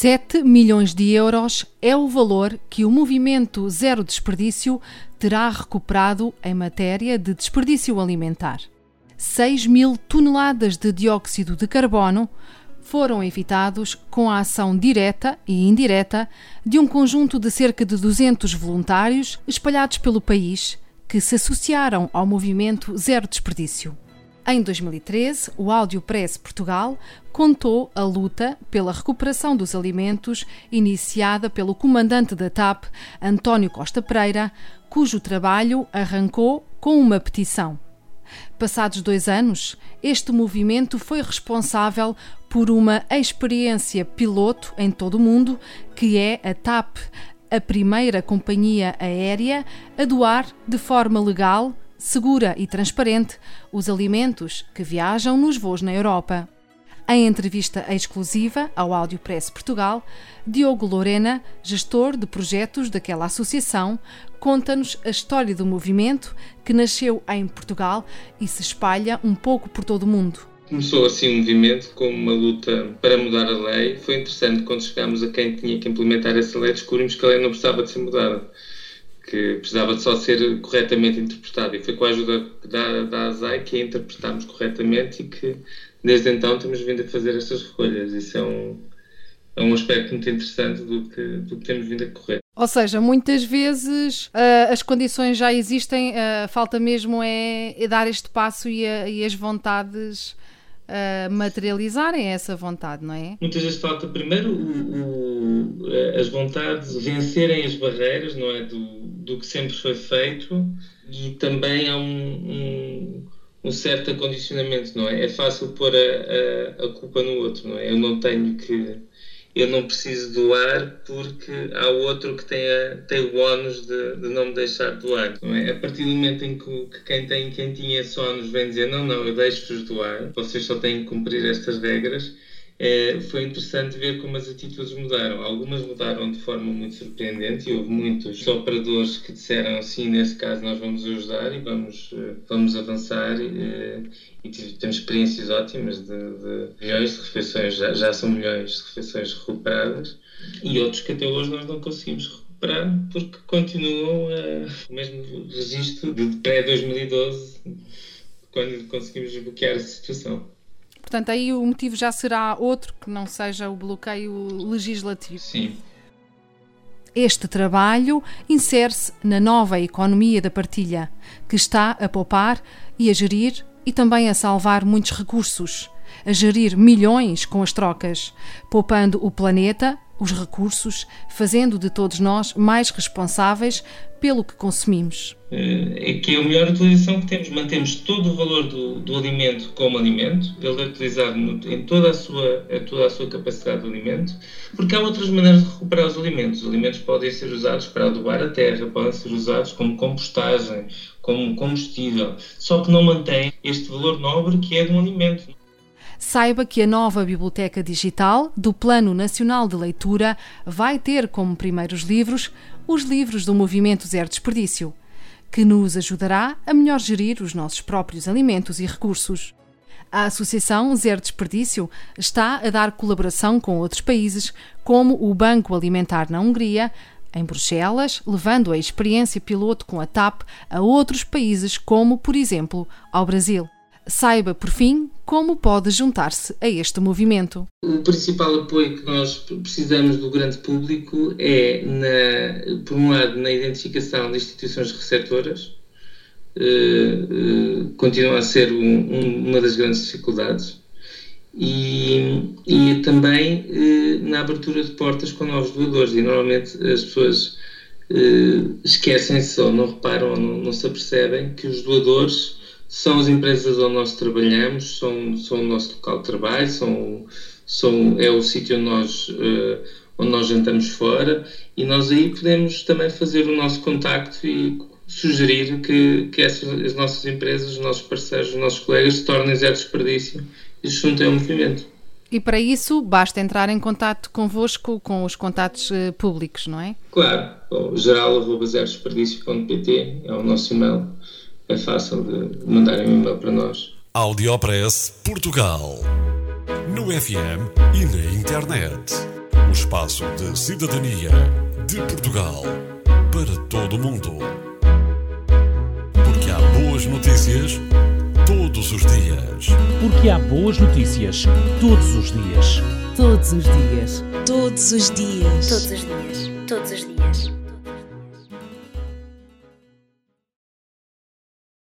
7 milhões de euros é o valor que o movimento Zero Desperdício terá recuperado em matéria de desperdício alimentar. 6 mil toneladas de dióxido de carbono foram evitados com a ação direta e indireta de um conjunto de cerca de 200 voluntários espalhados pelo país que se associaram ao movimento Zero Desperdício. Em 2013, o Áudio Press Portugal contou a luta pela recuperação dos alimentos iniciada pelo comandante da TAP, António Costa Pereira, cujo trabalho arrancou com uma petição. Passados dois anos, este movimento foi responsável por uma experiência piloto em todo o mundo, que é a TAP, a primeira companhia aérea a doar de forma legal segura e transparente os alimentos que viajam nos voos na Europa. Em entrevista exclusiva ao Áudio Press Portugal, Diogo Lorena, gestor de projetos daquela associação, conta-nos a história do movimento que nasceu em Portugal e se espalha um pouco por todo o mundo. Começou assim um movimento como uma luta para mudar a lei. Foi interessante quando chegámos a quem tinha que implementar essa lei, descobrimos que a lei não precisava de ser mudada que precisava de só ser corretamente interpretado. E foi com a ajuda da, da ASAI que a interpretámos corretamente e que desde então temos vindo a fazer estas recolhas. Isso é um, é um aspecto muito interessante do que, do que temos vindo a correr. Ou seja, muitas vezes uh, as condições já existem, uh, falta mesmo é, é, dar este passo e, a, e as vontades uh, materializarem essa vontade, não é? Muitas vezes falta primeiro o, o, as vontades vencerem as barreiras, não é? Do, do que sempre foi feito e também há um, um, um certo acondicionamento, não é? É fácil pôr a, a, a, culpa no outro, não é? Eu não tenho que. Eu não preciso doar porque há outro que tem, a, tem o ónus de, de não me deixar doar, não é? A partir do momento em que, que quem tem quem tinha esse ónus vem dizer não, não, eu deixo-vos doar, vocês só têm que cumprir estas regras, é, foi interessante ver como as atitudes mudaram. Algumas mudaram de forma muito surpreendente e houve muitos operadores que disseram sim, nesse caso nós vamos ajudar e vamos, eh, vamos avançar e, e temos experiências ótimas de, de milhões de refeições, já, já são milhões de refeições recuperadas e outros que até hoje nós não conseguimos recuperar porque continuam o mesmo registro de pré-2012 quando conseguimos bloquear a situação. Portanto, aí o motivo já será outro que não seja o bloqueio legislativo. Sim. Este trabalho insere-se na nova economia da partilha, que está a poupar e a gerir e também a salvar muitos recursos, a gerir milhões com as trocas, poupando o planeta, os recursos, fazendo de todos nós mais responsáveis pelo que consumimos. Eh, é que é a melhor utilização que temos. Mantemos todo o valor do, do alimento como alimento, ele é utilizado em toda a, sua, toda a sua capacidade de alimento, porque há outras maneiras de recuperar os alimentos. Os alimentos podem ser usados para adubar a terra, podem ser usados como compostagem, como combustível, só que não mantém este valor nobre que é de um alimento saiba que a nova Biblioteca Digital do Plano Nacional de Leitura vai ter como primeiros livros os livros do Movimento Zero Desperdício, que nos ajudará a melhor gerir os nossos próprios alimentos e recursos. A Associação Zero Desperdício está a dar colaboração com outros países, como o Banco Alimentar na Hungria, em Bruxelas, levando a experiência piloto com a TAP a outros países, como, por exemplo, ao Brasil. Saiba, por fim, como pode juntar-se a este movimento. O principal apoio que nós precisamos do grande público é, na, por um lado, na identificação de instituições receptoras, uh, uh, continua a ser um, um, uma das grandes dificuldades, e, e também uh, na abertura de portas com novos doadores. E normalmente as pessoas esquecem-se ou não reparam ou não, não se apercebem que os doadores são as empresas onde nós trabalhamos, são, são o nosso local de trabalho, são, são, é o sítio onde nós, uh, onde nós jantamos fora e nós aí podemos também fazer o nosso contacto e sugerir que, que essas, as nossas empresas, os nossos parceiros, os nossos colegas se tornem zero desperdício e se juntem ao movimento. E para isso basta entrar em contato convosco com os contatos uh, públicos, não é? Claro, geral.zerdesperdício.pt é o nosso e-mail. É fácil de mandarem um e-mail para nós. Audiopress Portugal. No FM e na internet. O espaço de cidadania de Portugal para todo o mundo. Porque há boas notícias todos os dias. Porque há boas notícias todos os dias. Todos os dias. Todos os dias. Todos os dias. Todos os dias.